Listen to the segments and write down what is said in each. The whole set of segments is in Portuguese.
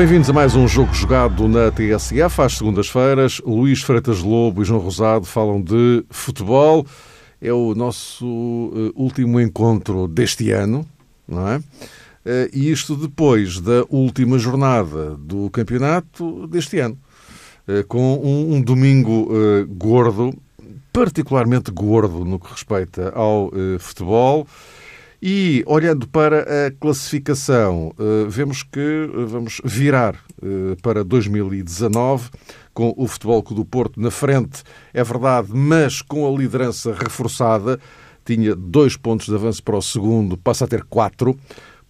Bem-vindos a mais um jogo jogado na TSF. Às segundas-feiras, Luís Freitas Lobo e João Rosado falam de futebol. É o nosso uh, último encontro deste ano, não é? Uh, e isto depois da última jornada do campeonato deste ano, uh, com um, um domingo gordo, particularmente gordo no que respeita ao futebol. E olhando para a classificação, eh, vemos que eh, vamos virar eh, para 2019 com o Futebol Clube do Porto na frente, é verdade, mas com a liderança reforçada. Tinha dois pontos de avanço para o segundo, passa a ter quatro,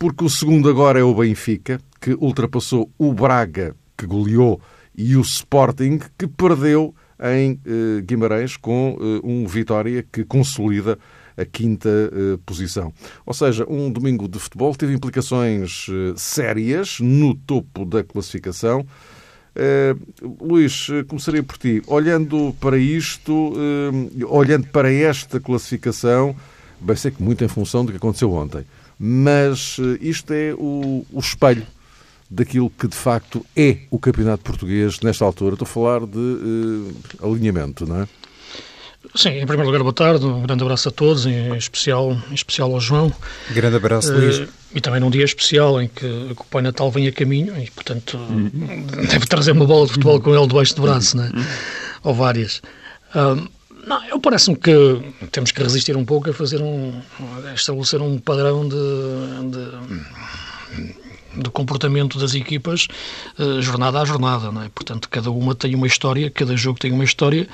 porque o segundo agora é o Benfica, que ultrapassou o Braga, que goleou, e o Sporting, que perdeu em Guimarães com um Vitória que consolida a quinta uh, posição. Ou seja, um domingo de futebol teve implicações uh, sérias no topo da classificação. Uh, Luís, começaria por ti. Olhando para isto, olhando para esta classificação, bem sei que muito em função do que aconteceu ontem, mas isto é o, o espelho daquilo que de facto é o campeonato português nesta altura. Estou a falar de alinhamento, não é? Sim, em primeiro lugar, boa tarde, um grande abraço a todos, em especial, em especial ao João. Grande abraço, uh, Luís. E também num dia especial em que, o Pai Natal vem a caminho e, portanto, uhum. deve trazer uma bola de futebol com ele debaixo do braço, né? Uhum. Ou várias. Uh, não, eu parece-me que temos que resistir um pouco a fazer um. a estabelecer um padrão de, de do comportamento das equipas uh, jornada a jornada, não é? Portanto, cada uma tem uma história, cada jogo tem uma história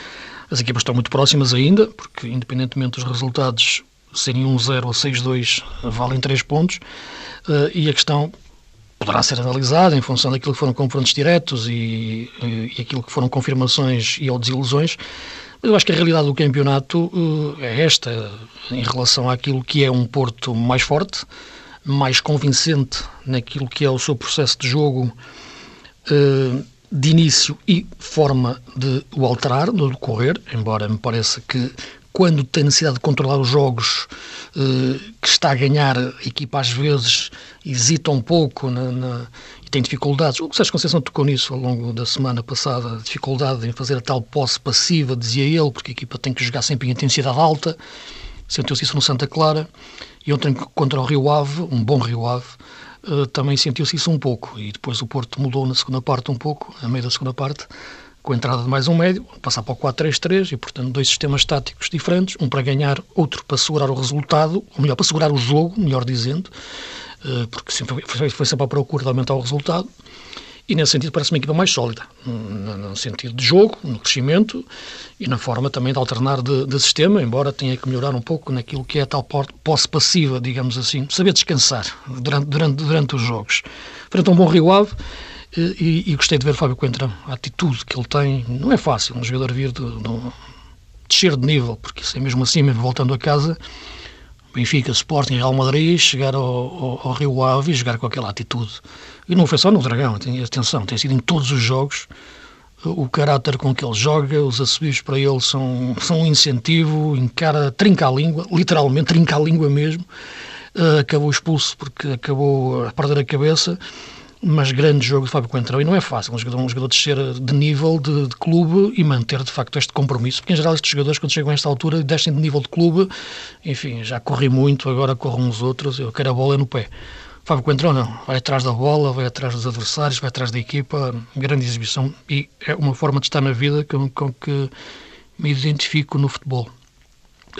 as equipas estão muito próximas ainda, porque independentemente dos resultados serem 1-0 ou 6-2, valem 3 pontos, uh, e a questão poderá ser analisada em função daquilo que foram confrontos diretos e, e, e aquilo que foram confirmações e ou desilusões, mas eu acho que a realidade do campeonato uh, é esta, em relação àquilo que é um Porto mais forte, mais convincente naquilo que é o seu processo de jogo, uh, de início e forma de o alterar no decorrer, embora me pareça que quando tem necessidade de controlar os jogos eh, que está a ganhar, a equipa às vezes hesita um pouco na, na, e tem dificuldades. O Sérgio Conceição tocou nisso ao longo da semana passada, dificuldade em fazer a tal posse passiva, dizia ele, porque a equipa tem que jogar sempre em intensidade alta. Sentiu-se isso no Santa Clara. E ontem contra o Rio Ave, um bom Rio Ave, eh, também sentiu-se isso um pouco. E depois o Porto mudou na segunda parte um pouco, a meio da segunda parte, com a entrada de mais um médio, passar para o 4-3-3 e, portanto, dois sistemas táticos diferentes, um para ganhar, outro para segurar o resultado, ou melhor, para segurar o jogo, melhor dizendo, eh, porque sempre, foi sempre à procura de aumentar o resultado. E nesse sentido parece uma equipa mais sólida, no sentido de jogo, no crescimento e na forma também de alternar de, de, sistema, embora tenha que melhorar um pouco naquilo que é a tal posse passiva, digamos assim, saber descansar durante, durante, durante os jogos. Frente a um bom Rio Ave, e, e, gostei de ver Fábio Coentrão, a atitude que ele tem, não é fácil um jogador vir de, de, descer de nível, porque isso é mesmo assim, mesmo voltando a casa, Benfica, Sporting, Real Madrid, chegar ao, ao, ao, Rio Ave e jogar com aquela atitude. E não foi só no Dragão, tem, atenção, tem sido em todos os jogos. O caráter com que ele joga, os assobios para ele são, são um incentivo, encara, trinca a língua, literalmente trinca a língua mesmo. Uh, acabou expulso porque acabou a perder a cabeça mas grande jogo de Fábio Coentrão e não é fácil um jogador, um jogador descer de nível de, de, clube e manter de facto este compromisso, porque em geral estes jogadores quando chegam a esta altura descem de nível de clube, enfim, já corri muito, agora corram os outros, eu quero a bola no pé. Fábio Coentrão não, vai atrás da bola, vai atrás dos adversários, vai atrás da equipa, grande exibição e é uma forma de estar na vida com, com que me identifico no futebol.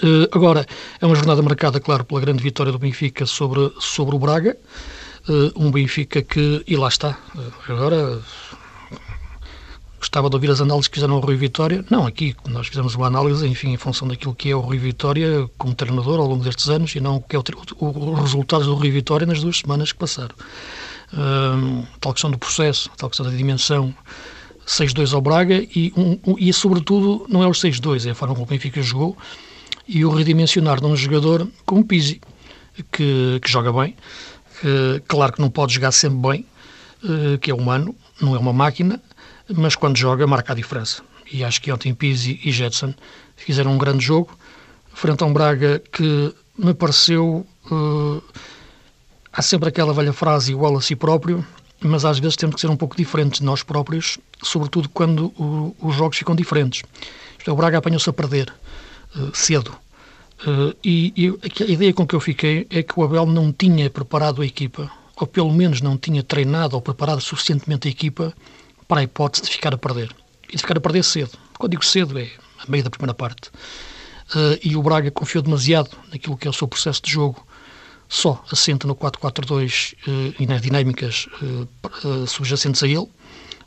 Uh, agora, é uma jornada marcada, claro, pela grande vitória do Benfica sobre, sobre o Braga, um Benfica que, e lá está, uh, agora gostava de ouvir as análises que fizeram o Rui Vitória. Não, aqui nós fizemos uma análise, enfim, em função daquilo que é o Rui Vitória como treinador ao longo destes anos e não o que é os resultados do Rui Vitória nas duas semanas que passaram. Uh, tal questão do processo, tal questão da dimensão. 6-2 ao Braga e, um, um, e, sobretudo, não é os 6-2, é a forma como o Benfica jogou e o redimensionar de um jogador como Pizzi, que, que joga bem, claro que não pode jogar sempre bem, uh, que é humano, não é uma máquina, mas quando joga marca a diferença. E acho que ontem Pizzi e Jetson fizeram um grande jogo, frente a um Braga que me pareceu. Uh, há sempre aquela velha frase igual a si próprio, mas às vezes temos que ser um pouco diferentes de nós próprios, sobretudo quando o, os jogos ficam diferentes. Isto é, o Braga apanhou-se a perder cedo. Uh, e, e, a ideia com que eu fiquei é que o Abel não tinha preparado a equipa, ou pelo menos não tinha treinado ou preparado suficientemente a equipa para a hipótese de ficar a perder. E de ficar a perder cedo. Quando digo cedo, é a meio da primeira parte. Uh, e o Braga confiou demasiado naquilo que é o seu processo de jogo só assenta no 4-4-2 uh, e nas dinâmicas subjacentes a ele.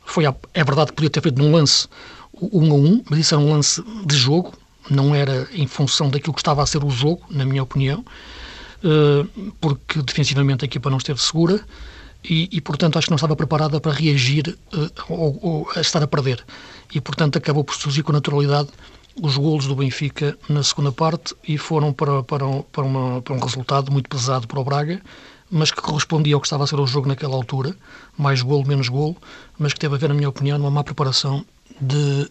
Foi é verdade que podia ter feito num lance o 1 a 1, mas isso era um lance de jogo, não era em função daquilo que estava a ser o jogo, na minha opinião, porque defensivamente a equipa não esteve segura e, e, portanto, acho que não estava preparada para reagir ou, ou a estar a perder. E, portanto, acabou por surgir com naturalidade os golos do Benfica na segunda parte e foram para, para, para, uma, para um resultado muito pesado para o Braga, mas que correspondia ao que estava a ser o jogo naquela altura, mais golo, menos golo, mas que teve a ver, na minha opinião, numa má preparação de...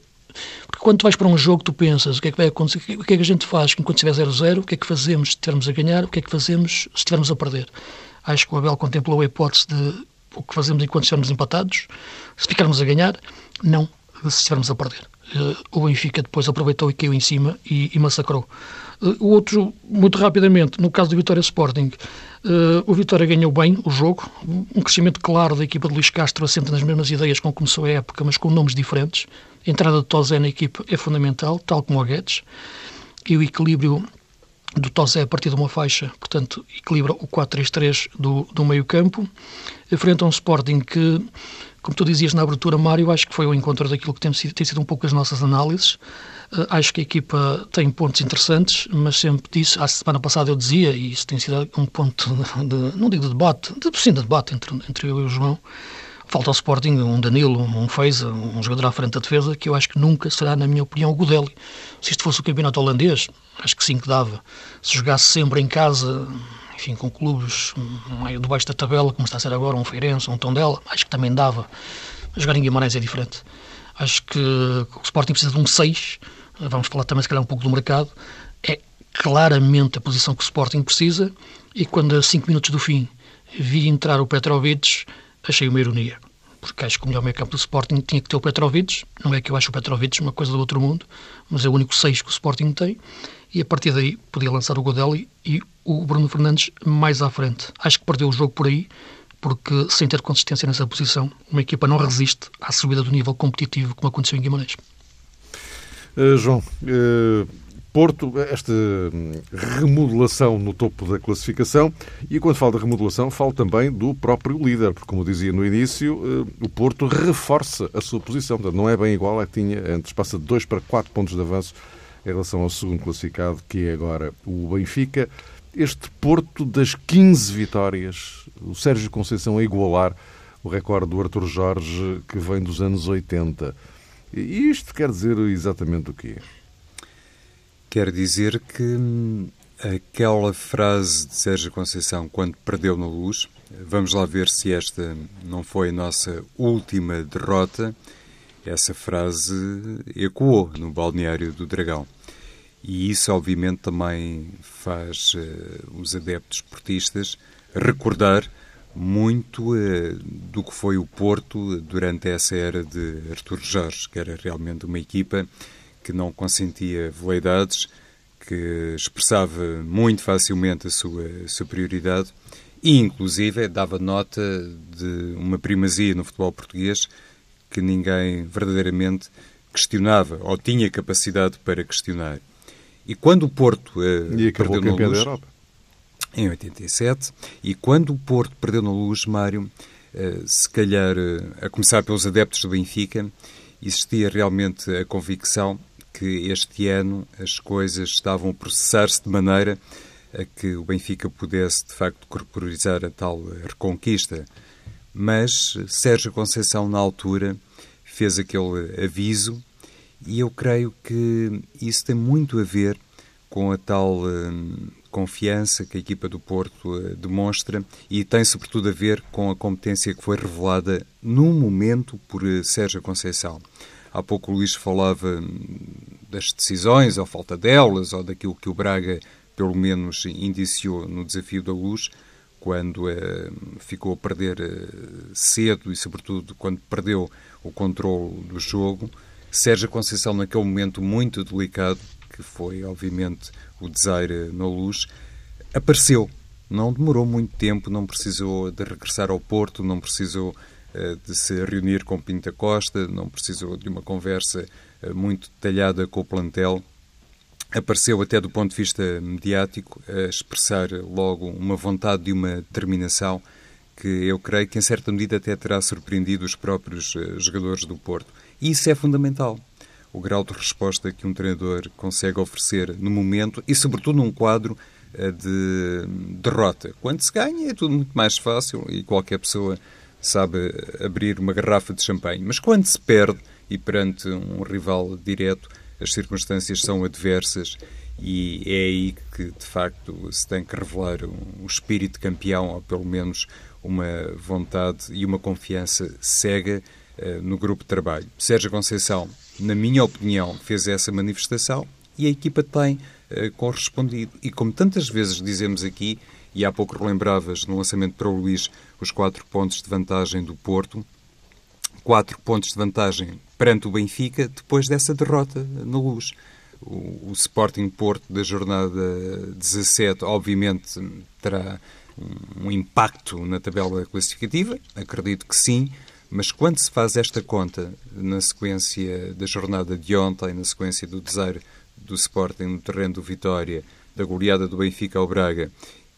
Porque quando tu vais para um jogo, tu pensas o que é que vai acontecer, o que é que a gente faz enquanto estiver 0-0, o que é que fazemos se estivermos a ganhar, o que é que fazemos se estivermos a perder. Acho que o Abel contemplou a hipótese de o que fazemos enquanto estivermos empatados, se ficarmos a ganhar, não, se estivermos a perder. Uh, o Benfica depois aproveitou e caiu em cima e, e massacrou. Uh, o outro, muito rapidamente, no caso do Vitória Sporting, uh, o Vitória ganhou bem o jogo, um crescimento claro da equipa de Luís Castro assenta nas mesmas ideias com que começou a época, mas com nomes diferentes. A entrada de Tozé na equipa é fundamental, tal como o Guedes, e o equilíbrio do Tozé a partir de uma faixa, portanto, equilibra o 4-3-3 do, do meio campo, frente a um Sporting que como tu dizias na abertura, Mário, acho que foi o encontro daquilo que tem tem sido um pouco as nossas análises. Uh, acho que a equipa tem pontos interessantes, mas sempre disse, a semana passada eu dizia, e isso tem sido um ponto de, não digo de debate, de, sim, de debate entre, entre eu e o João, falta ao Sporting um Danilo, um Feiza, um jogador à frente da defesa, que eu acho que nunca será, na minha opinião, o Godelli. Se isto fosse o campeonato holandês, acho que sim que dava. Se jogasse sempre em casa, enfim, com clubes meio debaixo da tabela, como está a ser agora, um Feirense, um Tondela, acho que também dava. Jogar em Guimarães é diferente. Acho que o Sporting precisa de um 6, vamos falar também se calhar um pouco do mercado, é claramente a posição que o Sporting precisa e quando a 5 minutos do fim vi entrar o Petrovic, achei uma ironia. Porque acho que o melhor meio campo do Sporting tinha que ter o Petrovic. Não é que eu acho o Petrovic uma coisa do outro mundo, mas é o único 6 que o Sporting tem e a partir daí podia lançar o Godelli e o Bruno Fernandes mais à frente. Acho que perdeu o jogo por aí, porque sem ter consistência nessa posição, uma equipa não resiste à subida do nível competitivo como aconteceu em Guimarães. Uh, João, uh, Porto, esta hum, remodelação no topo da classificação, e quando falo de remodelação, falo também do próprio líder, porque, como dizia no início, uh, o Porto reforça a sua posição, não é bem igual à que tinha antes, passa de 2 para 4 pontos de avanço em relação ao segundo classificado, que é agora o Benfica. Este Porto das 15 vitórias, o Sérgio Conceição a igualar o recorde do Arthur Jorge, que vem dos anos 80. E isto quer dizer exatamente o quê? Quer dizer que hum, aquela frase de Sérgio Conceição, quando perdeu na luz, vamos lá ver se esta não foi a nossa última derrota, essa frase ecoou no balneário do Dragão. E isso, obviamente, também faz uh, os adeptos portistas recordar muito uh, do que foi o Porto durante essa era de Artur Jorge, que era realmente uma equipa que não consentia veleidades, que expressava muito facilmente a sua superioridade e, inclusive, dava nota de uma primazia no futebol português que ninguém verdadeiramente questionava ou tinha capacidade para questionar. E quando o Porto uh, e acabou perdeu campeão da Europa em 87, e quando o Porto perdeu na luz, Mário, uh, se calhar uh, a começar pelos adeptos do Benfica, existia realmente a convicção que este ano as coisas estavam a processar-se de maneira a que o Benfica pudesse de facto corporizar a tal reconquista. Mas Sérgio Conceição, na altura, fez aquele aviso e eu creio que isso tem muito a ver com a tal hum, confiança que a equipa do Porto uh, demonstra e tem sobretudo a ver com a competência que foi revelada num momento por uh, Sérgio Conceição. Há pouco o Luís falava hum, das decisões, ou falta delas, ou daquilo que o Braga, pelo menos, indiciou no desafio da luz, quando uh, ficou a perder cedo e, sobretudo, quando perdeu o controle do jogo. Sérgio Conceição, naquele momento muito delicado, que foi, obviamente, o Desaire na Luz, apareceu. Não demorou muito tempo, não precisou de regressar ao Porto, não precisou uh, de se reunir com Pinta Costa, não precisou de uma conversa uh, muito detalhada com o plantel. Apareceu até do ponto de vista mediático a expressar logo uma vontade de uma determinação que eu creio que em certa medida até terá surpreendido os próprios uh, jogadores do Porto. E isso é fundamental o grau de resposta que um treinador consegue oferecer no momento e, sobretudo, num quadro eh, de derrota. Quando se ganha é tudo muito mais fácil e qualquer pessoa sabe abrir uma garrafa de champanhe. Mas quando se perde e perante um rival direto, as circunstâncias são adversas e é aí que, de facto, se tem que revelar um espírito campeão ou, pelo menos, uma vontade e uma confiança cega uh, no grupo de trabalho. Sérgio Conceição na minha opinião, fez essa manifestação e a equipa tem uh, correspondido. E como tantas vezes dizemos aqui, e há pouco relembravas no lançamento para o Luís os quatro pontos de vantagem do Porto, quatro pontos de vantagem perante o Benfica depois dessa derrota na luz. O, o Sporting Porto da jornada 17, obviamente, terá um, um impacto na tabela classificativa, acredito que sim, mas quando se faz esta conta na sequência da jornada de ontem, na sequência do desaire do Sporting no terreno do Vitória, da goleada do Benfica ao Braga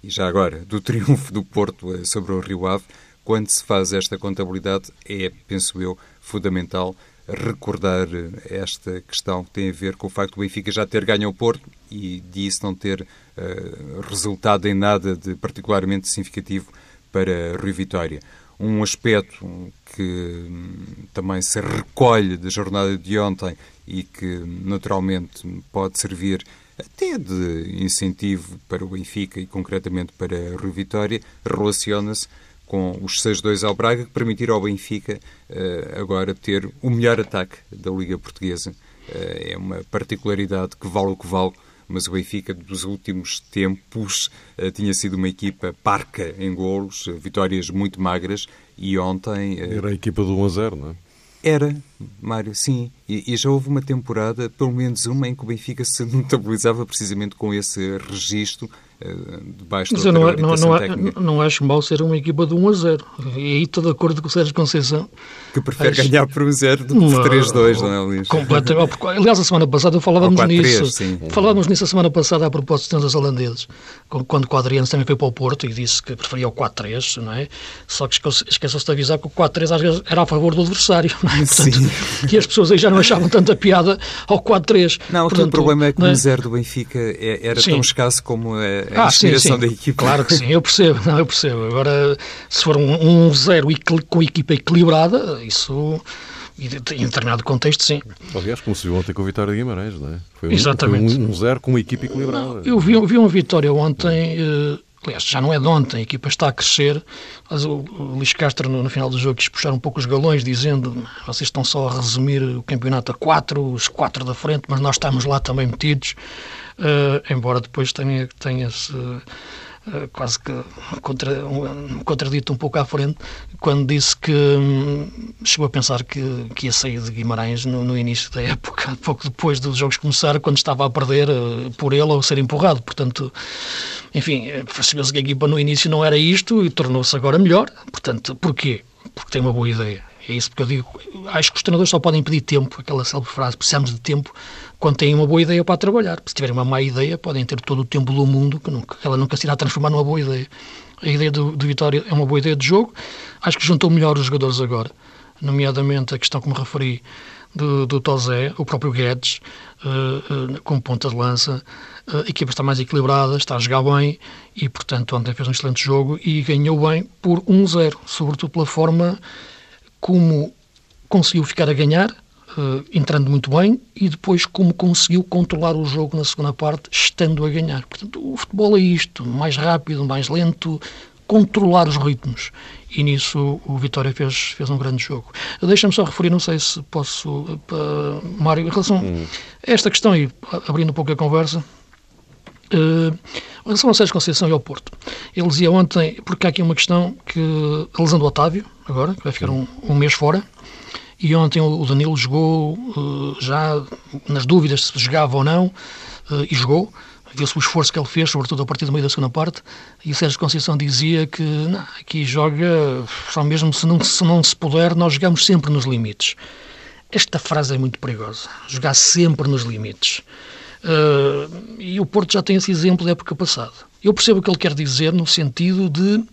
e já agora do triunfo do Porto eh, sobre o Rio Ave, quando se faz esta contabilidade é, penso eu, fundamental recordar eh, esta questão que tem a ver com o facto do Benfica já ter ganho o Porto e disso não ter uh, resultado em nada de particularmente significativo para Rio Vitória um aspecto que hum, também se recolhe da jornada de ontem e que naturalmente pode servir até de incentivo para o Benfica e concretamente para a Rio Vitória, relaciona-se com os 6-2 ao Braga, que permitiram ao Benfica uh, agora ter o melhor ataque da Liga Portuguesa. Uh, é uma particularidade que vale o que vale mas o Benfica dos últimos tempos uh, tinha sido uma equipa parca em golos, uh, vitórias muito magras e ontem... Uh, Era a equipa do 1 a 0, não é? Era, Mário, sim. E, e, já houve uma temporada, pelo menos uma, em que o Benfica se notabilizava precisamente com esse registro uh, debaixo Mas da eu não, não, não, não, acho mal ser uma equipa de 1 a 0. E aí estou de acordo com o Sérgio Conceição. Que prefere acho... ganhar por 1 0 do que por 3-2, não é, Luís? Completamente. Aliás, a semana passada falávamos nisso. Sim. Falávamos nisso a semana passada a propósito dos holandeses. Quando o Adriano também foi para o Porto e disse que preferia o 4-3, não é? Só que esqueceu-se de avisar que o 4-3 às vezes era a favor do adversário, não é? Portanto, sim. que as pessoas aí já não achavam tanta piada ao 4-3. Não, Portanto, o problema é que o é? 0 do Benfica é, era sim. tão escasso como a, a ah, inspiração sim, da equipa. Claro que sim, eu percebo, não, eu percebo. Agora, se for um 0 um com a equipa equilibrada, isso em determinado contexto, sim. Aliás, como se viu ontem com a vitória de Guimarães, não é? Foi Exatamente. um, um zero com uma equipa equilibrada. Não, eu vi, vi uma vitória ontem, uh, aliás, já não é de ontem, a equipa está a crescer, mas o, Luís Castro, no, no, final do jogo, quis puxar um pouco os galões, dizendo vocês estão só a resumir o campeonato a quatro, os quatro da frente, mas nós estamos lá também metidos, uh, embora depois tenha, tenha-se eh, quase que contra, contradito um pouco à frente, quando disse que hum, chegou a pensar que, que ia sair de Guimarães no, no, início da época, pouco depois dos jogos começar, quando estava a perder uh, por ele ou ser empurrado. Portanto, enfim, eh, percebeu-se que a equipa no início não era isto e tornou-se agora melhor. Portanto, porquê? Porque tem uma boa ideia. É isso porque eu digo, acho que os treinadores só podem pedir tempo, aquela célebre frase, precisamos de tempo, quando têm uma boa ideia para trabalhar. Se tiverem uma má ideia, podem ter todo o tempo do mundo, que, nunca, ela nunca se irá transformar numa boa ideia. A ideia do, do Vitória é uma boa ideia de jogo. Acho que juntou melhor os jogadores agora, nomeadamente a questão que me referi do, do Tozé, o próprio Guedes, uh, uh, como ponta de lança. Uh, a equipa está mais equilibrada, está a jogar bem e, portanto, ontem fez um excelente jogo e ganhou bem por 1-0, sobretudo pela forma como conseguiu ficar a ganhar uh, entrando muito bem e depois como conseguiu controlar o jogo na segunda parte, estando a ganhar. Portanto, o futebol é isto, mais rápido, mais lento, controlar os ritmos. E nisso o Vitória fez, fez um grande jogo. Deixa-me só referir, não sei se posso, uh, Mário, em relação hum. a esta questão, e abrindo um pouco a conversa, uh, em relação ao Sérgio Conceição e ao Porto. Ele dizia ontem, porque há aqui uma questão que a lesão do Otávio, agora, que vai ficar um, um mês fora, e ontem o Danilo jogou uh, já nas dúvidas se jogava ou não, uh, e jogou. Viu-se o esforço que ele fez, sobretudo a partir do meio da segunda parte, e o Sérgio Conceição dizia que não, aqui joga, só mesmo se não, se não se puder, nós jogamos sempre nos limites. Esta frase é muito perigosa, jogar sempre nos limites. Uh, e o Porto já tem esse exemplo da época passada. Eu percebo o que ele quer dizer no sentido de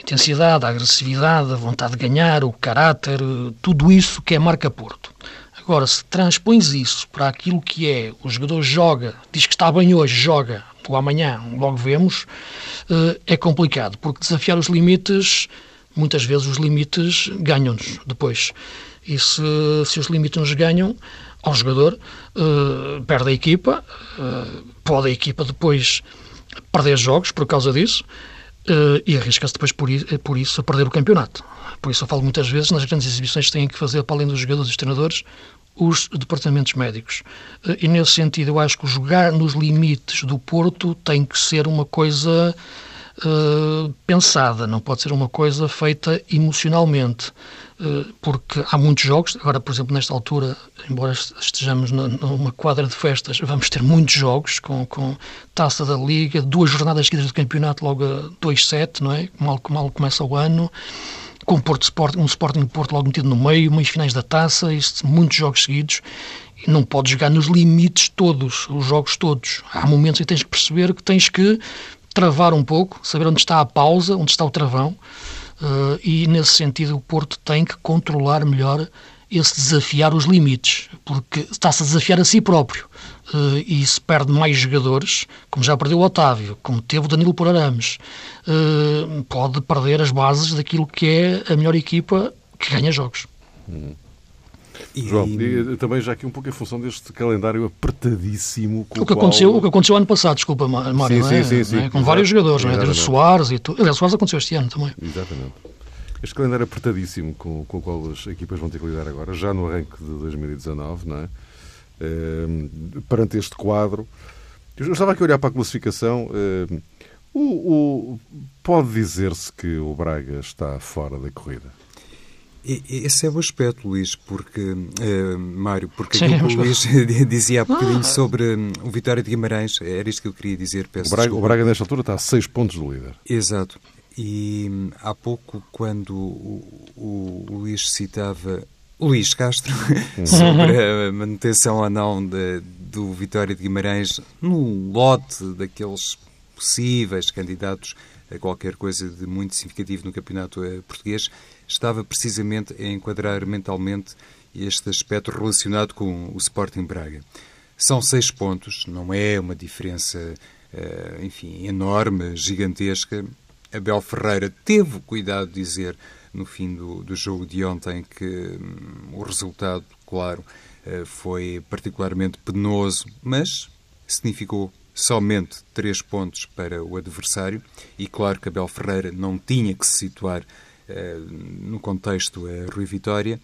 intensidade, a agressividade, a vontade de ganhar, o caráter, tudo isso que é marca Porto. Agora, se transpões isso para aquilo que é, o jogador joga, diz que está bem hoje, joga, ou amanhã, logo vemos, eh, é complicado, porque desafiar os limites, muitas vezes os limites ganham-nos depois. E se, se os limites nos ganham, ao jogador, uh, perde a equipa, uh, pode a equipa depois perder jogos por causa disso, uh, e arrisca-se depois por, por, isso a perder o campeonato. Por isso eu falo muitas vezes nas grandes exibições que têm que fazer, para além dos jogadores e dos treinadores, os departamentos médicos. E nesse sentido eu acho que jogar nos limites do Porto tem que ser uma coisa uh, pensada, não pode ser uma coisa feita emocionalmente porque há muitos jogos, agora, por exemplo, nesta altura, embora estejamos numa quadra de festas, vamos ter muitos jogos com, com taça da Liga, duas jornadas seguidas do campeonato, logo a 2-7, não é? Mal, mal começa o ano, com Porto Sport, um Sporting Porto logo metido no meio, meios finais da taça, muitos jogos seguidos, não podes jogar nos limites todos, os jogos todos. Há momentos em que tens que perceber que tens que travar um pouco, saber onde está a pausa, onde está o travão, Uh, e nesse sentido o Porto tem que controlar melhor esse desafiar os limites, porque está-se a desafiar a si próprio uh, e se perde mais jogadores, como já perdeu o Otávio, como teve o Danilo por Arames, uh, pode perder as bases daquilo que é a melhor equipa que ganha jogos. Hum. E... João, e também já aqui um pouco em função deste calendário apertadíssimo. o, que aconteceu, o que aconteceu ano passado, desculpa, Mário, sim, é? sim, sim, é? com vários jogadores, não é? Desde Soares e tudo. Aliás, Soares aconteceu este ano também. Exatamente. Este calendário apertadíssimo com, com o qual as equipas vão ter que lidar agora, já no arranque de 2019, não é? Ehm, perante este quadro, eu estava aqui a olhar para a classificação. Ehm, o, o, pode dizer-se que o Braga está fora da corrida? Esse é o aspecto, Luís, porque, uh, Mário, porque Sim, aquilo que o Luís dizia há bocadinho ah. sobre um, o Vitória de Guimarães, era isto que eu queria dizer. Peço o Braga, o Braga, nesta altura, está a seis pontos do líder. Exato. E um, há pouco, quando o, o, o Luís citava Luís Castro uhum. sobre a manutenção ou não de, do Vitória de Guimarães no lote daqueles possíveis candidatos a qualquer coisa de muito significativo no campeonato eh, português, estava precisamente a enquadrar mentalmente este aspecto relacionado com o Sporting Braga. São seis pontos, não é uma diferença, eh, enfim, enorme, gigantesca. Abel Ferreira teve o cuidado de dizer no fim do, do jogo de ontem que hum, o resultado, claro, eh, foi particularmente penoso, mas significou somente três pontos para o adversário e claro que Abel Ferreira não tinha que se situar no contexto uh, Rui Vitória.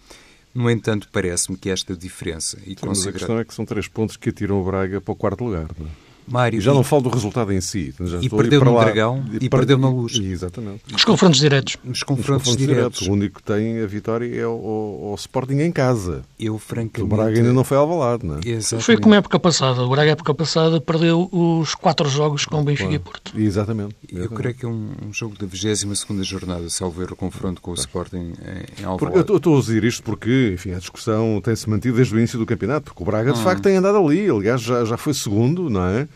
No entanto, parece-me que esta diferença... E Sim, considera... mas a questão é que são três pontos que atiram o Braga para o quarto lugar. Não é? Mário, já e, não falo do resultado em si. Já e perdeu no lá, Dragão e, e perdeu na Luz. Exatamente. Nos confrontos diretos. Nos confrontos, confrontos diretos. diretos. O único que tem a vitória é o, o, o Sporting em casa. Eu, francamente... O Braga ainda não foi alvalado, não é? Exatamente. Foi como a época passada. O Braga, época passada, perdeu os quatro jogos com o Benfica claro. e Porto. Exatamente. Eu creio que é um, um jogo da 22 jornada, se ver o confronto com o Sporting em, em Alvalade. Eu estou a dizer isto porque, enfim, a discussão tem-se mantido desde o início do campeonato, porque o Braga, de hum. facto, tem andado ali. Aliás, já, já foi segundo, não é?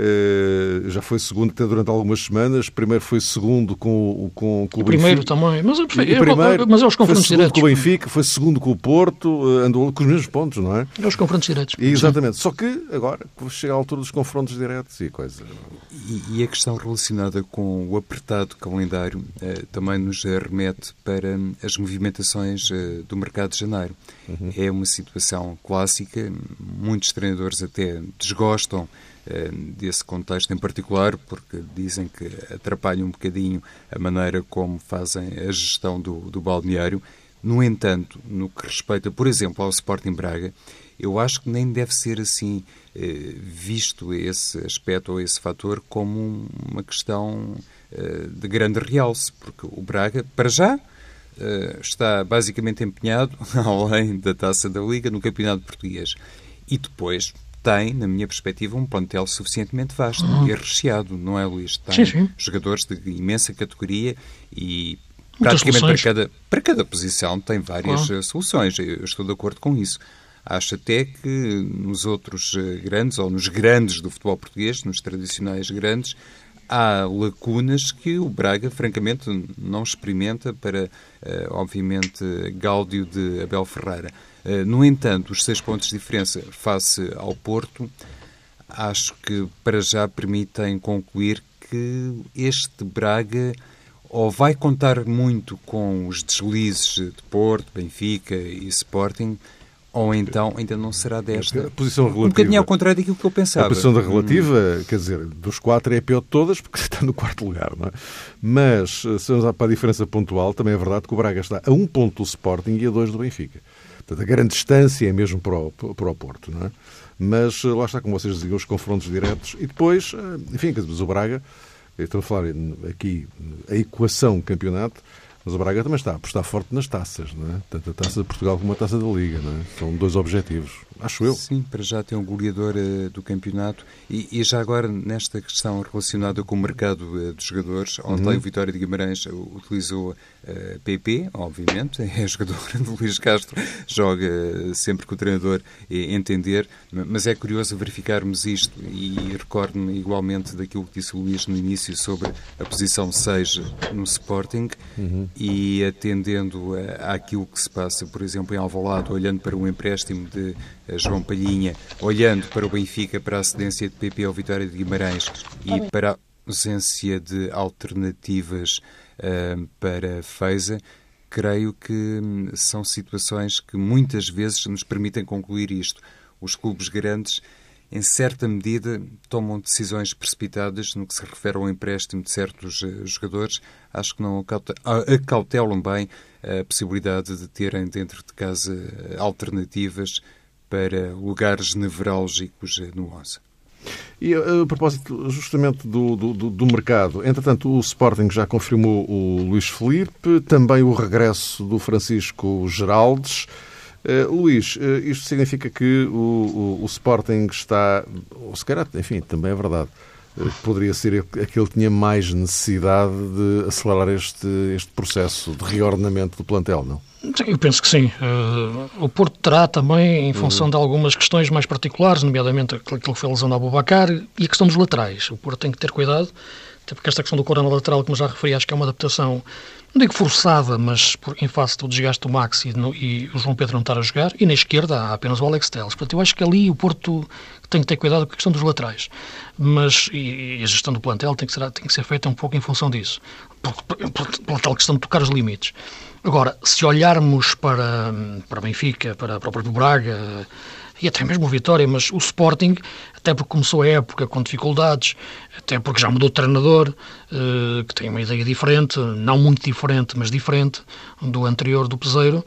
Uh, já foi segundo até durante algumas semanas. Primeiro foi segundo com, com, com o, o primeiro também, mas, primeiro, mas é os confrontos foi diretos. com o Benfica, foi segundo com o Porto, andou com os mesmos pontos, não é? É os confrontos diretos. E, exatamente. Sim. Só que agora chega a altura dos confrontos diretos e coisa. E, e a questão relacionada com o apertado calendário eh, também nos remete para as movimentações eh, do mercado de janeiro. Uhum. É uma situação clássica, muitos treinadores até desgostam eh, desse contexto em particular, porque dizem que atrapalha um bocadinho a maneira como fazem a gestão do, do balneário. No entanto, no que respeita, por exemplo, ao Sporting Braga, eu acho que nem deve ser assim eh, visto esse aspecto ou esse fator como uma questão eh, de grande realce, porque o Braga, para já, está basicamente empenhado, além da taça da Liga, no Campeonato Português. E depois tem, na minha perspectiva, um plantel suficientemente vasto uhum. e recheado, não é, Luís? Tem sim, sim. jogadores de imensa categoria e praticamente para cada, para cada posição tem várias claro. Eh, soluções. Eu estou de acordo com isso. Acho até que nos outros eh, grandes, ou nos grandes do futebol português, nos tradicionais grandes, há lacunas que o Braga, francamente, não experimenta para, eh, obviamente, Gáudio de Abel Ferreira. Eh, no entanto, os seis pontos de diferença face ao Porto, acho que para já permitem concluir que este Braga ou vai contar muito com os deslizes de Porto, Benfica e Sporting, ou então ainda não será desta. A posição relativa. Um bocadinho ao contrário daquilo que eu pensava. A posição da relativa, hum. quer dizer, dos quatro é a pior de todas, porque está no quarto lugar, não é? Mas, se vamos para a diferença pontual, também é verdade que o Braga está a um ponto do Sporting e a dois do Benfica. Portanto, a grande distância é mesmo para o, para o Porto, não é? Mas lá está, como vocês diziam, os confrontos diretos. E depois, eh, enfim, o Braga, estou a falar aqui, a equação campeonato, mas o Braga também está a apostar forte nas taças, não é? Tanto a taça de Portugal como a taça da Liga, não é? São dois objetivos, acho eu. Sim, para já tem um goleador uh, do campeonato e, e, já agora nesta questão relacionada com o mercado uh, dos jogadores, ontem uhum. o Vitória de Guimarães utilizou uh, PP, obviamente, é jogador de Luís Castro, joga sempre que o treinador entender, mas é curioso verificarmos isto e recordo-me igualmente daquilo que disse o Luís no início sobre a posição 6 no Sporting. Uhum e atendendo àquilo que se passa, por exemplo, em Alvalade, olhando para o empréstimo de eh, João Palhinha, olhando para o Benfica, para a cedência de PP ao Vitória de Guimarães e para a ausência de alternativas uh, para Feiza, creio que hum, são situações que muitas vezes nos permitem concluir isto. Os clubes grandes em certa medida, tomam decisões precipitadas no que se refere ao empréstimo de certos uh, jogadores. Acho que não acautelam bem a possibilidade de terem dentro de casa eh, alternativas para lugares nevrálgicos eh, no 11. E a propósito justamente do, do, do, mercado, entretanto o Sporting já confirmou o Luís Felipe, também o regresso do Francisco Geraldes. Uh, Luís, uh, isto significa que o, o, o, Sporting está, ou se calhar, enfim, também é verdade, uh, poderia ser aquele que tinha mais necessidade de acelerar este, este processo de reordenamento do plantel, não? Eu penso que sim. o Porto terá também, em função uhum. de algumas questões mais particulares, nomeadamente aquilo que foi a lesão do Abubacar e a questão dos laterais. O Porto tem que ter cuidado, até porque esta questão do corona lateral, como já referi, acho que é uma adaptação não digo forçada, mas por, em face do desgaste do Max e, no, e, o João Pedro não estar a jogar, e na esquerda há apenas o Alex Telles. Portanto, eu acho que ali o Porto tem que ter cuidado com a questão dos laterais. Mas, e, e a gestão do plantel tem que, ser, tem que ser feita um pouco em função disso, pela tal questão de tocar os limites. Agora, se olharmos para, para Benfica, para, para o próprio Braga, e até mesmo o Vitória, mas o Sporting, até porque começou a época com dificuldades, até porque já mudou de treinador, eh, que tem uma ideia diferente, não muito diferente, mas diferente do anterior do Peseiro,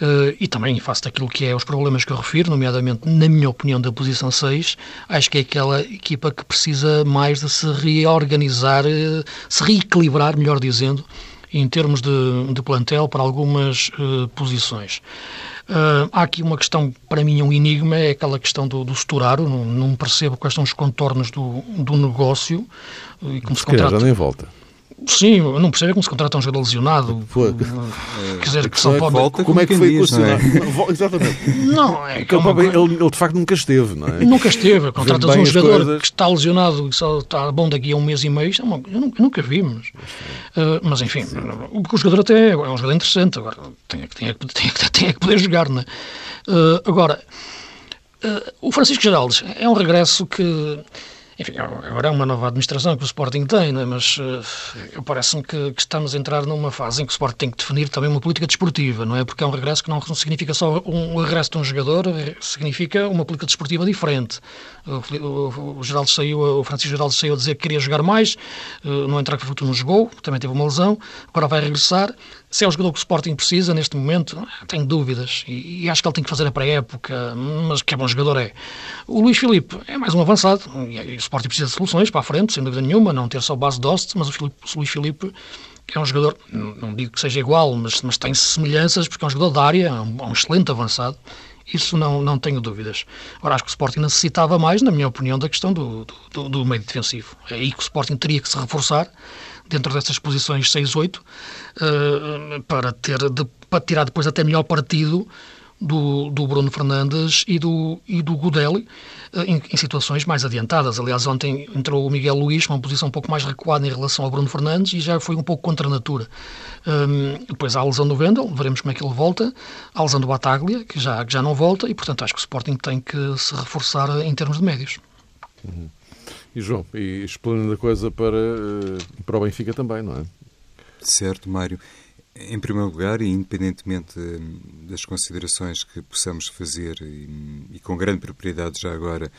eh, e também face daquilo que é os problemas que eu refiro, nomeadamente, na minha opinião, da posição 6, acho que é aquela equipa que precisa mais de se reorganizar, eh, se reequilibrar, melhor dizendo, em termos de, de plantel para algumas posições. Uh, há aqui uma questão, para mim, um enigma, é aquela questão do, do Storaro, não, não, percebo quais são os contornos do, do negócio. E como se, se contrata... nem volta. Sim, não percebo como se contrata um jogador lesionado. Foi. Quer dizer, que só é pode. volta Como é que foi diz, não é? Exatamente. Não, é que Porque é ele, ele, ele, de facto nunca esteve, não é? Nunca esteve. Contratas um jogador coisas. que está lesionado e só está bom daqui a um mês e meio. Isso é uma- eu nunca, vimos. Uh, mas, enfim, o, o jogador até é um jogador interessante. Agora, tem, é que- tem, é que- tem, é que- tem é que poder jogar, não é? Uh, agora, uh, o Francisco Geraldes é um regresso que. Enfim, agora é uma nova administração que o Sporting tem, não é? mas uh, parece-me que, que estamos a entrar numa fase em que o Sporting tem que definir também uma política desportiva, não é? Porque é um regresso que não significa só um regresso de um jogador, eh, significa uma política desportiva diferente. O, o, o Geraldo saiu, o Francisco Geraldo saiu a dizer que queria jogar mais, eh, no entrar que futuro não jogou, também teve uma lesão, agora vai regressar. Se é o jogador que o Sporting precisa neste momento, tenho dúvidas. E, e acho que ele tem que fazer a pré-época, mas que é bom jogador é. O Luís Filipe é mais um avançado, e, o Sporting precisa de soluções para a frente, sem dúvida nenhuma, não ter só base de Oste, mas o, Filipe, o Luís Filipe é um jogador, não digo que seja igual, mas, mas tem semelhanças, porque é um jogador da área, é um, é um excelente avançado. Isso não, não tenho dúvidas. Agora, acho que o Sporting necessitava mais, na minha opinião, da questão do, do, do meio defensivo. É aí que o Sporting teria que se reforçar, dentro dessas posições 6-8, eh, para, ter para tirar depois até melhor partido do, do Bruno Fernandes e do, e do Godelli eh, em, em situações mais adiantadas. Aliás, ontem entrou o Miguel Luís com uma posição um pouco mais recuada em relação ao Bruno Fernandes e já foi um pouco contra a natura. Hum, depois há a lesão do Wendel, veremos como é que ele volta. Há a lesão do Bataglia, que já, que já não volta, e portanto acho que o Sporting tem que se reforçar em termos de médios. E João, e explanando a coisa para, eh, para o Benfica também, não é? Certo, Mário. Em primeiro lugar, e independentemente hum, das considerações que possamos fazer, e, e com grande propriedade já agora,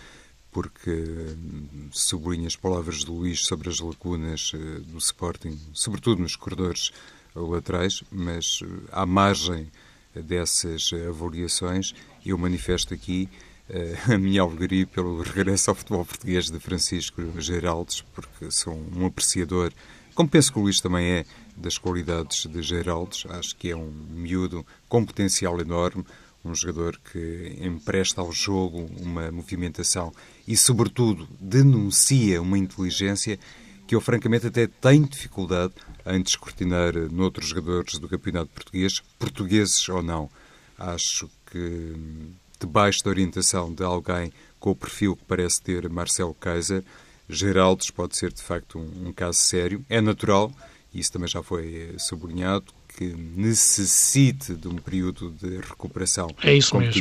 porque hum, sublinho as palavras do Luís sobre as lacunas eh, do Sporting, sobretudo nos corredores laterais, mas eh, à margem dessas avaliações, eu manifesto aqui eh, a minha alegria pelo regresso ao futebol português de Francisco Geraldes, porque sou um apreciador, como penso que o Luís também é, das qualidades de Geraldes. Acho que é um miúdo com potencial enorme, um jogador que empresta ao jogo uma movimentação e, sobretudo, denuncia uma inteligência que eu, francamente, até tenho dificuldade em descortinar noutros jogadores do campeonato português, portugueses ou não. Acho que, debaixo da orientação de alguém com o perfil que parece ter Marcelo Kaiser, Geraldes pode ser, de facto, um, um caso sério. É natural, e isso também já foi eh, sublinhado, que necessite de um período de recuperação É isso mesmo.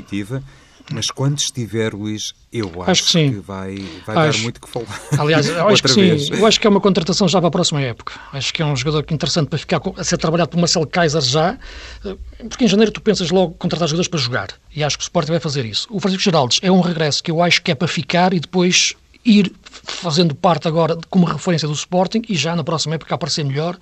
Mas quando estiver, Luís, eu acho, Acho que sim. vai, vai Acho. dar muito que falar. Aliás, eu acho que sim. vez. Eu acho que é uma contratação já para a próxima época. Acho que é um jogador que interessante para ficar a ser trabalhado por Marcelo Kaiser já, porque em janeiro tu pensas logo contratar jogadores para jogar. E acho que o Sporting vai fazer isso. O Francisco Geraldes é um regresso que eu acho que é para ficar e depois ir fazendo parte agora como referência do Sporting e já na próxima época aparecer melhor.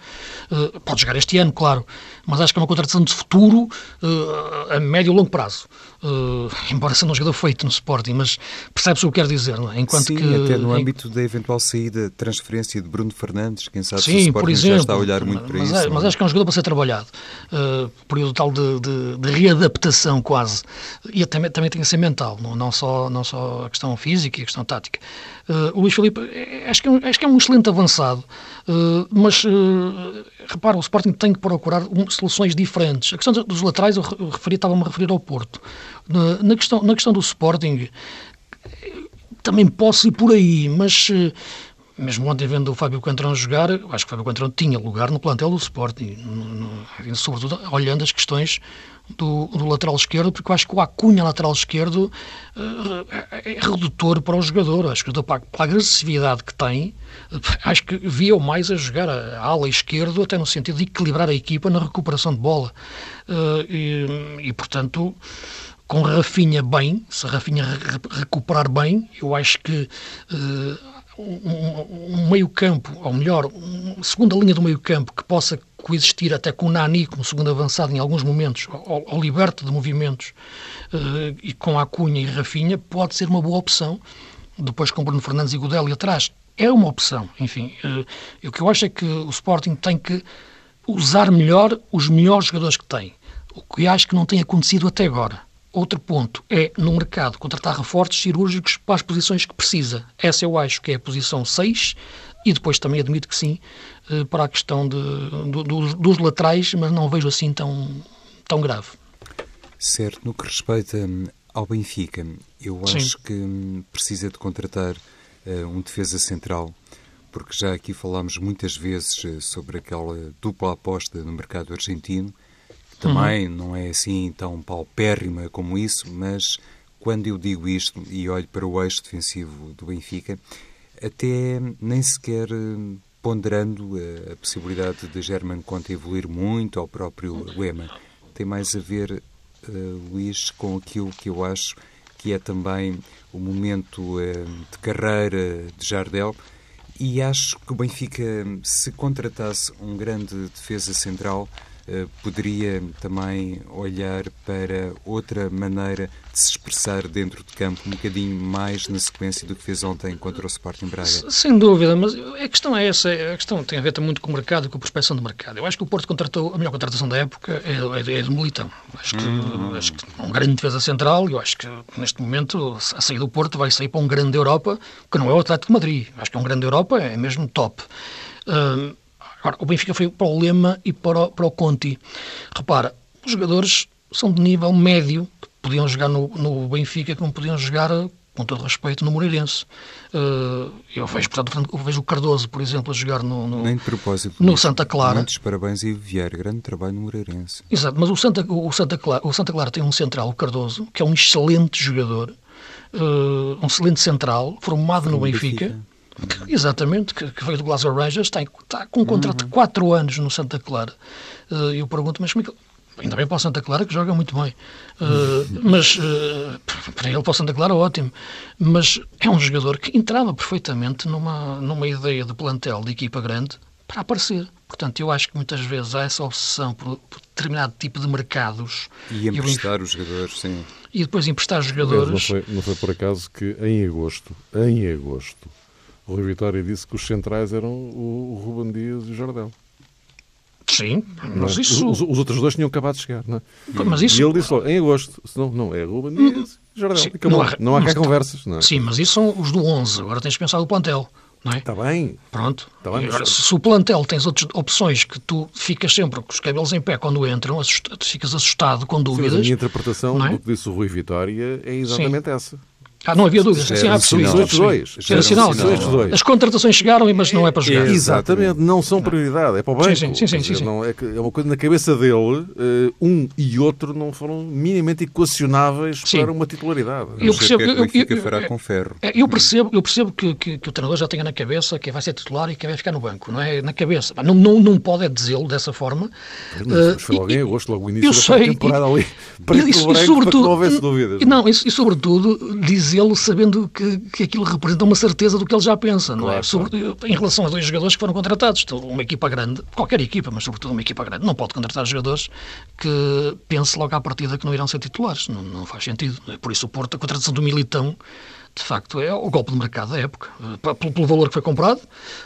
Eh, pode jogar este ano, claro, mas acho que é uma contratação de futuro eh, a médio e longo prazo. Eh, embora seja um jogador feito no Sporting, mas percebe-se o que quero dizer, não é? Enquanto Sim, que, até no âmbito da eventual saída, transferência de Bruno Fernandes, quem sabe se o Sim, Sporting por exemplo. já está a olhar muito para mas, isso. é- mas é? acho que é um jogador para ser trabalhado. Uh, período tal de, de- de readaptação quase. E também, também tem que ser mental, não, não, só, não só a questão física e a questão tática. Uh, o Luís Filipe, eh, acho que, é um, acho que é um excelente avançado, uh, mas uh, repara, o Sporting tem que procurar um- soluções diferentes. A questão dos laterais, eu eu referi, estava-me a referir ao Porto. Na, na questão, na questão do Sporting, também posso ir por aí, mas eh, mesmo ontem vendo o Fábio Coentrão jogar, acho que o Fábio Coentrão tinha lugar no plantel do Sporting, no, no, sobretudo olhando as questões do, do, lateral esquerdo, porque eu acho que o Acunha lateral esquerdo é, é redutor para o jogador, acho que para, para a agressividade que tem, acho que via-o mais a jogar a, ala esquerdo, até no sentido de equilibrar a equipa na recuperação de bola. E, e portanto com Rafinha bem, se Rafinha recuperar bem, eu acho que um, um meio-campo, ou melhor, uma segunda linha do meio-campo que possa coexistir até com o Nani como segundo avançado em alguns momentos, ao, ao liberto de movimentos, uh, e com a Cunha e Rafinha, pode ser uma boa opção. Depois com Bruno Fernandes e Godelli atrás, é uma opção. Enfim, uh, o que eu acho é que o Sporting tem que usar melhor os melhores jogadores que tem. O que acho que não tem acontecido até agora. Outro ponto é, no mercado, contratar reforços cirúrgicos para as posições que precisa. Essa eu acho que é a posição 6, E depois também admito que sim, uh, para a questão de, do, dos, dos laterais, mas não vejo assim tão, tão grave. Certo, no que respeita hum, ao Benfica, eu acho sim. que hum, precisa de contratar uh, um defesa central porque já aqui falámos muitas vezes eh, sobre aquela dupla aposta no mercado argentino. Também uhum. não é assim tão paupérrima como isso, mas quando eu digo isto e olho para o eixo defensivo do Benfica, até nem sequer eh, ponderando a, possibilidade de German Conte evoluir muito ao próprio Lema. Tem mais a ver, uh, Luís, com aquilo que eu acho que é também o momento uh, de carreira de Jardel, e acho que o Benfica, se contratasse um grande defesa central, eh, poderia também olhar para outra maneira de se expressar dentro de campo, um bocadinho mais na sequência do que fez ontem contra o Sporting Braga. Sem dúvida, mas a questão é essa, a questão tem a ver muito com o mercado, com a prospecção do mercado. Eu acho que o Porto contratou, a melhor contratação da época é, é, é de Militão. Acho que, hum. acho que um grande defesa central, eu acho que neste momento a sair do Porto vai sair para um grande Europa, que não é o Atlético de Madrid. Acho que é um grande Europa, é mesmo top. Uh, O Benfica foi para o Lema e para o, para o Conti. Repara, os jogadores são de nível médio, que podiam jogar no, no Benfica, que não podiam jogar, com todo respeito, no Moreirense. Uh, eu vejo, portanto, eu vejo o Cardoso, por exemplo, a jogar no, no, Nem de propósito, no Santa Clara. Muitos parabéns e Vieira, grande trabalho no Moreirense. Exato, mas o Santa, o, Santa Clara, o Santa Clara tem um central, o Cardoso, que é um excelente jogador, uh, um excelente central, formado no Benfica. Benfica que, exatamente, que, que, veio do Glasgow Rangers, está, está com um contrato uhum. de 4 anos no Santa Clara. Uh, eu pergunto, mas como é que Ainda bem para o Santa Clara que joga muito bem. Uh, mas uh, para ele, para o Santa Clara, ótimo. Mas é um jogador que entrava perfeitamente numa, numa ideia de plantel de equipa grande para aparecer. Portanto, eu acho que muitas vezes há essa obsessão por, por determinado tipo de mercados. E emprestar os jogadores, sim. E depois emprestar jogadores. Não foi, não foi por acaso que em agosto, em agosto, o Rui Vitória disse que os centrais eram o, o Ruben Dias e o Jardel. Sim, mas isso... Os, os, outros dois tinham acabado de chegar, não é? Mas isso... E ele disse logo, em agosto, senão, não, é Ruben Dias e Jardel. Sim, não há, não há cá conversas, não é? Sim, mas isso são os do 11, agora tens de pensar no plantel. Não é? Está bem. Pronto. Tá bem, Agora, se o plantel tens outras opções que tu ficas sempre com os cabelos em pé quando entram, assustado, ficas assustado com dúvidas. Sim, a minha interpretação é? do que disse o Rui Vitória é exatamente Sim. essa. Ah, não havia dúvidas. Sim, há sinal. 2. Era sinal. As contratações chegaram, mas não é para jogar. Exatamente, não são prioridade, é para o banco. Sim, sim, sim. sim, sim. Não, é, é uma coisa na cabeça dele, eh, um e outro não foram minimamente equacionáveis sim. para uma titularidade. Eu percebo, eu, eu, eu, fará com ferro. É, eu percebo, eu percebo que, que, que, o treinador já tenha na cabeça quem vai ser titular e quem vai ficar no banco, não é? Na cabeça. Não, não, não pode é dizê-lo dessa forma. Mas foi logo em agosto, logo o início da sei, temporada ali, para e, e, branco, sobretudo, para que não houvesse dúvidas. Não, e, sobretudo, dizê-lo sabendo que, que aquilo representa uma certeza do que ele já pensa, não é? claro, é? Sobre, em relação a dois jogadores que foram contratados. Então, uma equipa grande, qualquer equipa, mas sobretudo uma equipa grande, não pode contratar jogadores que pense logo à partida que não irão ser titulares. Não, não faz sentido. Por isso, o Porto, a contratação do Militão de facto, é o golpe de mercado da época. Eh, pelo, pelo valor que foi comprado,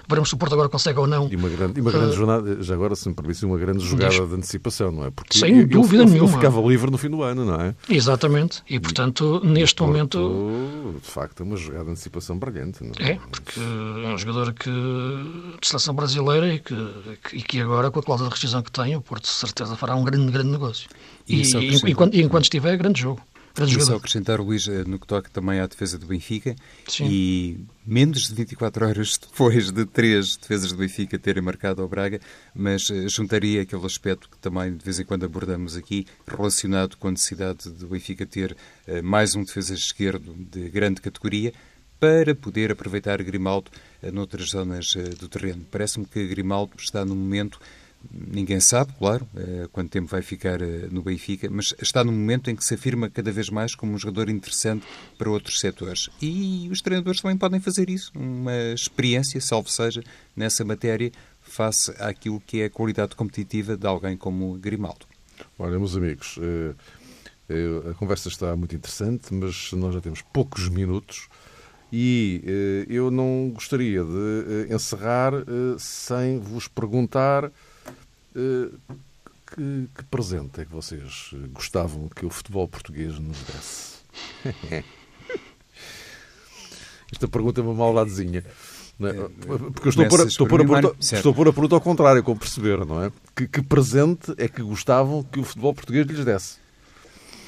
veremos se o Porto agora consegue ou não. E uma grande, e uma grande uh, jornada, já agora, se me permite, uma grande jogada de antecipação, não é? Porque sem eu, dúvida eu, nenhuma. Eu ficava livre no fim do ano, não é? Exatamente. E, portanto, e, neste Porto, momento. De facto, é uma jogada de antecipação brilhante, não é? É, porque é um jogador que, de seleção brasileira e que, e que agora, com a cláusula de rescisão que tem, o Porto, de certeza, fará um grande, grande negócio. E, e, enquanto, enquanto estiver, é grande jogo. E só acrescentar, Luís, eh, no que toca também à defesa do Benfica, Sim. e menos de 24 horas depois de três defesas do Benfica terem marcado ao Braga, mas eh, juntaria aquele aspecto que também de vez em quando abordamos aqui, relacionado com a necessidade do Benfica ter uh, mais um defesa esquerdo de grande categoria, para poder aproveitar Grimaldo noutras zonas do terreno. Parece-me que Grimaldo está no momento Ninguém sabe, claro, eh, quanto tempo vai ficar eh, no Benfica, mas está no momento em que se afirma cada vez mais como um jogador interessante para outros setores. E os treinadores também podem fazer isso, uma experiência, salvo seja, nessa matéria, face àquilo que é a qualidade competitiva de alguém como Grimaldo. Olha, meus amigos, eh, a conversa está muito interessante, mas nós já temos poucos minutos e eu não gostaria de encerrar sem vos perguntar que, que, presente é que vocês gostavam que o futebol português nos desse? Esta pergunta é uma maldadezinha. É? Porque eu estou a, pôr, estou, pergunta, estou a pôr a pergunta ao contrário, como perceber, não é? Que, que presente é que gostavam que o futebol português lhes desse?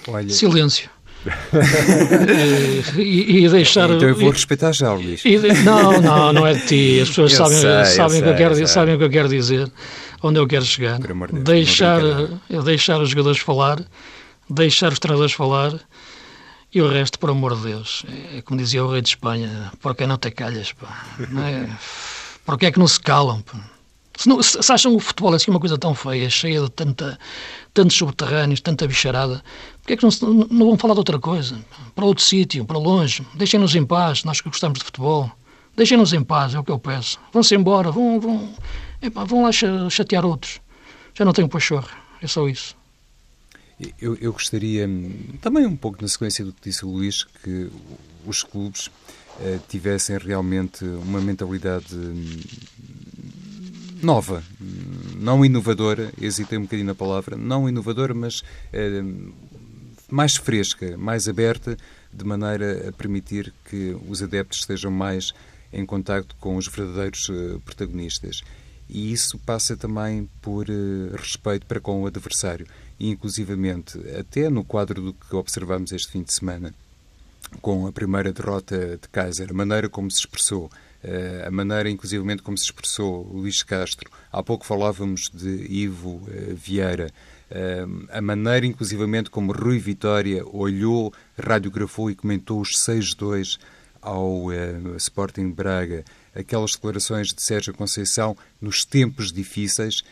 Olha... Silêncio. e, e, deixar. Então eu vou respeitar já, Luís. De... Não, não, não é de ti. As pessoas sabem, sei, sabem, o que eu quero, sabem o que eu quero dizer, onde eu quero chegar. Deus, deixar, deixar os jogadores falar, deixar os treinadores falar e o resto, por amor de Deus. É como dizia o rei de Espanha: por que não te calhas? Pá? Não é? Por que é que não se calam? Pá? Se, não, se, acham o futebol assim uma coisa tão feia, cheia de tanta, tantos subterrâneos, tanta bicharada, porquê é que não, se, não vão falar de outra coisa? Para outro sítio, para longe. Deixem-nos em paz, nós que gostamos de futebol. Deixem-nos em paz, é o que eu peço. Vão-se embora, vão, vão, epá, vão lá chatear outros. Já não tenho pachorra, é só isso. Eu, eu, gostaria, também um pouco na sequência do que disse o Luís, que os clubes eh, tivessem realmente uma mentalidade nova, não inovadora, hesitei um bocadinho na palavra, não inovadora, mas eh, mais fresca, mais aberta, de maneira a permitir que os adeptos estejam mais em contacto com os verdadeiros eh, protagonistas. E isso passa também por eh, respeito para com o adversário. E, inclusivamente, até no quadro do que observamos este fim de semana, com a primeira derrota de Kaiser, a maneira como se expressou, eh, a maneira, inclusivamente, como se expressou Luís Castro. Há pouco falávamos de Ivo eh, Vieira. A maneira, inclusivamente, como Rui Vitória olhou, radiografou e comentou os 6-2 ao Sporting Braga, aquelas declarações de Sérgio Conceição nos tempos difíceis.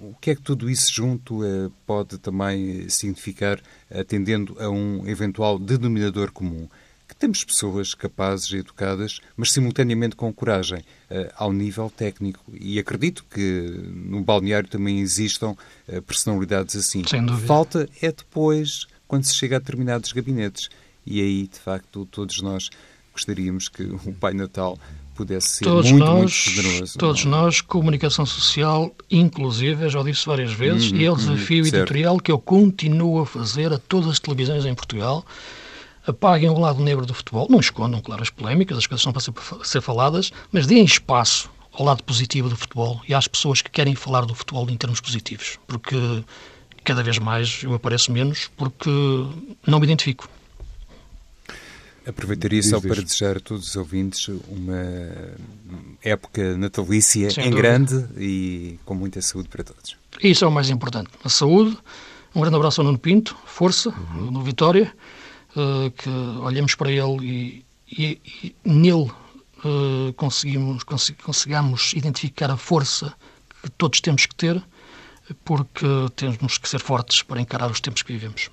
O que é que tudo isso junto pode também significar, atendendo a um eventual denominador comum? que temos pessoas capazes e educadas, mas simultaneamente com coragem uh, ao nível técnico. E acredito que no balneário também existam personalidades assim. Sem dúvida. Falta é depois, quando se chega a determinados gabinetes. E aí, de facto, todos nós gostaríamos que o Pai Natal pudesse ser todos muito, nós, muito generoso. Todos não? nós, comunicação social, inclusive, já disse várias vezes, hum, e é o desafio hum, editorial que eu continuo a fazer a todas as televisões em Portugal, apaguem o lado negro do futebol, não escondam, claro, as polémicas, as coisas são para ser, ser faladas, mas deem espaço ao lado positivo do futebol e às pessoas que querem falar do futebol em termos positivos, porque cada vez mais eu apareço menos porque não me identifico. Aproveitaria só para desejar a todos os ouvintes uma época natalícia Sem em dúvida. grande e com muita saúde para todos. Isso é o mais importante. A saúde. Um grande abraço ao Nuno Pinto, força, uhum. no Vitória. Eh, que olhamos para ele e, e, e nele uh, conseguimos, consigamos identificar a força que todos temos que ter, porque temos que ser fortes para encarar os tempos que vivemos.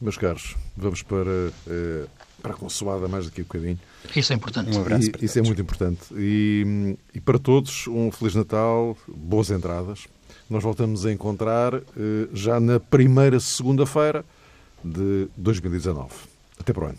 Meus caros, vamos para, eh, para a consoada mais daqui a um bocadinho. Isso é importante. Um abraço. E, isso é muito importante. E, e, para todos, um Feliz Natal, boas entradas. Nós voltamos a encontrar eh, já na primeira segunda-feira de 2019. Até para o ano.